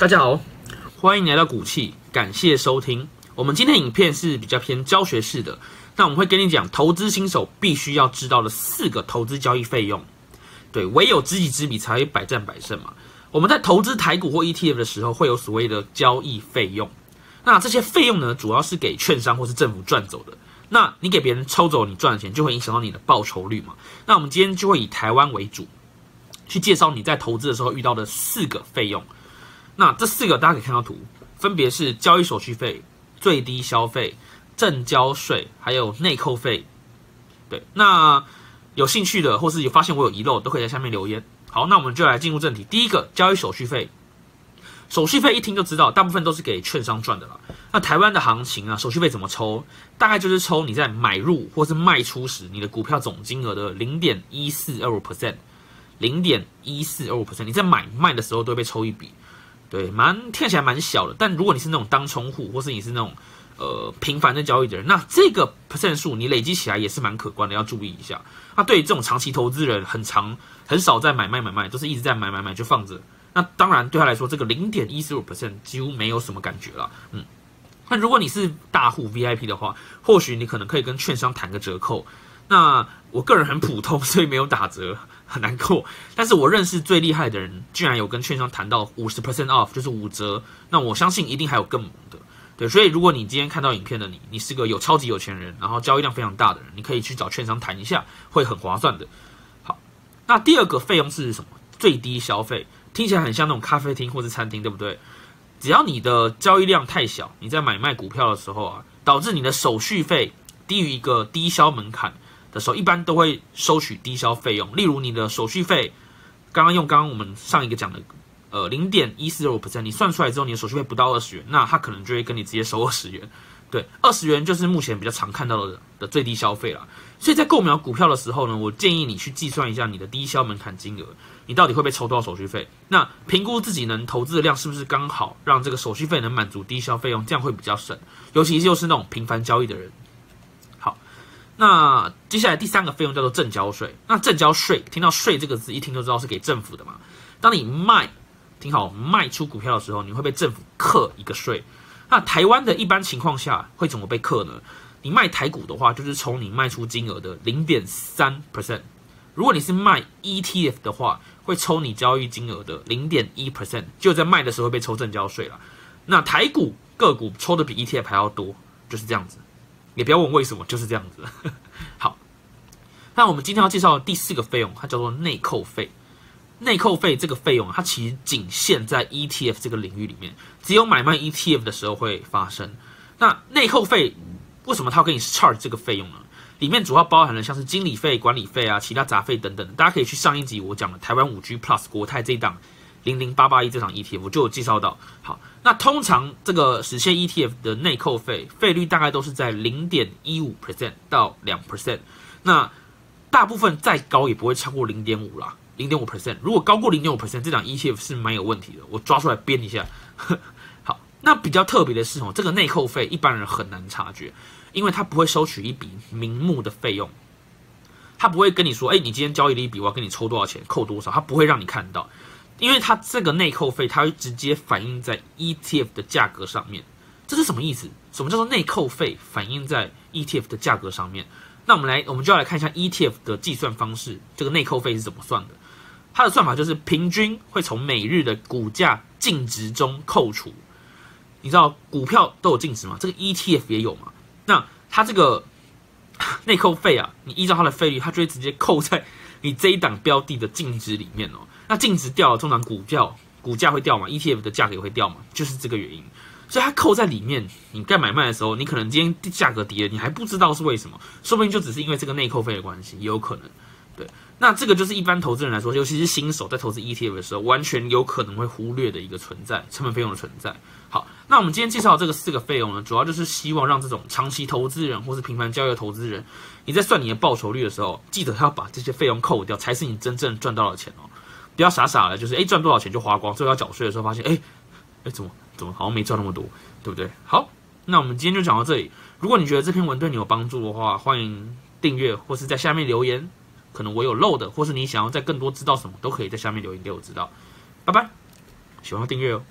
大家好，欢迎来到股气，感谢收听。我们今天影片是比较偏教学式的，那我们会跟你讲投资新手必须要知道的四个投资交易费用。对，唯有知己知彼，才会百战百胜嘛。我们在投资台股或 ETF 的时候，会有所谓的交易费用。那这些费用呢，主要是给券商或是政府赚走的。那你给别人抽走你赚的钱，就会影响到你的报酬率嘛。那我们今天就会以台湾为主，去介绍你在投资的时候遇到的四个费用。那这四个大家可以看到图，分别是交易手续费、最低消费、正交税，还有内扣费。对，那有兴趣的或是有发现我有遗漏，都可以在下面留言。好，那我们就来进入正题。第一个，交易手续费。手续费一听就知道，大部分都是给券商赚的了。那台湾的行情啊，手续费怎么抽？大概就是抽你在买入或是卖出时，你的股票总金额的零点一四二五 percent，零点一四二五 percent。你在买卖的时候都会被抽一笔。对，蛮听起来蛮小的，但如果你是那种当冲户，或是你是那种呃频繁的交易的人，那这个 percent 数你累积起来也是蛮可观的，要注意一下。那对于这种长期投资人，很长很少在买卖买卖，都是一直在买买买就放着。那当然对他来说，这个零点一四五 percent 几乎没有什么感觉了。嗯，那如果你是大户 VIP 的话，或许你可能可以跟券商谈个折扣。那我个人很普通，所以没有打折，很难过。但是我认识最厉害的人，居然有跟券商谈到五十 percent off，就是五折。那我相信一定还有更猛的。对，所以如果你今天看到影片的你，你是个有超级有钱人，然后交易量非常大的人，你可以去找券商谈一下，会很划算的。好，那第二个费用是什么？最低消费，听起来很像那种咖啡厅或者餐厅，对不对？只要你的交易量太小，你在买卖股票的时候啊，导致你的手续费低于一个低消门槛。的时候，一般都会收取低消费用，例如你的手续费，刚刚用刚刚我们上一个讲的，呃，零点一四六 percent，你算出来之后，你的手续费不到二十元，那他可能就会跟你直接收二十元，对，二十元就是目前比较常看到的的最低消费了。所以在购买股票的时候呢，我建议你去计算一下你的低消门槛金额，你到底会被抽多少手续费？那评估自己能投资的量是不是刚好让这个手续费能满足低消费用，这样会比较省，尤其就是那种频繁交易的人。那接下来第三个费用叫做正交税。那正交税，听到税这个字，一听就知道是给政府的嘛。当你卖，听好，卖出股票的时候，你会被政府课一个税。那台湾的一般情况下会怎么被课呢？你卖台股的话，就是从你卖出金额的零点三 percent。如果你是卖 ETF 的话，会抽你交易金额的零点一 percent，就在卖的时候被抽正交税了。那台股个股抽的比 ETF 还要多，就是这样子。也不要问为什么，就是这样子。好，那我们今天要介绍的第四个费用，它叫做内扣费。内扣费这个费用，它其实仅限在 ETF 这个领域里面，只有买卖 ETF 的时候会发生。那内扣费为什么它要给你 charge 这个费用呢？里面主要包含了像是经理费、管理费啊、其他杂费等等。大家可以去上一集我讲的台湾五 G Plus 国泰这一档。零零八八一这场 ETF 就有介绍到，好，那通常这个实现 ETF 的内扣费费率大概都是在零点一五 percent 到两 percent，那大部分再高也不会超过零点五啦，零点五 percent，如果高过零点五 percent，这档 ETF 是蛮有问题的，我抓出来编一下。好，那比较特别的是哦，这个内扣费一般人很难察觉，因为他不会收取一笔名目的费用，他不会跟你说，哎，你今天交易了一笔，我要跟你抽多少钱，扣多少，他不会让你看到。因为它这个内扣费，它会直接反映在 ETF 的价格上面，这是什么意思？什么叫做内扣费反映在 ETF 的价格上面？那我们来，我们就要来看一下 ETF 的计算方式，这个内扣费是怎么算的？它的算法就是平均会从每日的股价净值中扣除。你知道股票都有净值吗？这个 ETF 也有嘛？那它这个 内扣费啊，你依照它的费率，它就会直接扣在你这一档标的的净值里面哦。那净值掉了，通常股票股价会掉嘛，ETF 的价格也会掉嘛，就是这个原因。所以它扣在里面，你该买卖的时候，你可能今天价格跌了，你还不知道是为什么，说不定就只是因为这个内扣费的关系，也有可能。对，那这个就是一般投资人来说，尤其是新手在投资 ETF 的时候，完全有可能会忽略的一个存在，成本费用的存在。好，那我们今天介绍这个四个费用呢，主要就是希望让这种长期投资人或是频繁交易的投资人，你在算你的报酬率的时候，记得要把这些费用扣掉，才是你真正赚到的钱哦。不要傻傻的，就是哎赚多少钱就花光，最后要缴税的时候发现，哎哎怎么怎么好像没赚那么多，对不对？好，那我们今天就讲到这里。如果你觉得这篇文对你有帮助的话，欢迎订阅或是在下面留言，可能我有漏的，或是你想要在更多知道什么，都可以在下面留言给我知道。拜拜，喜欢订阅哦。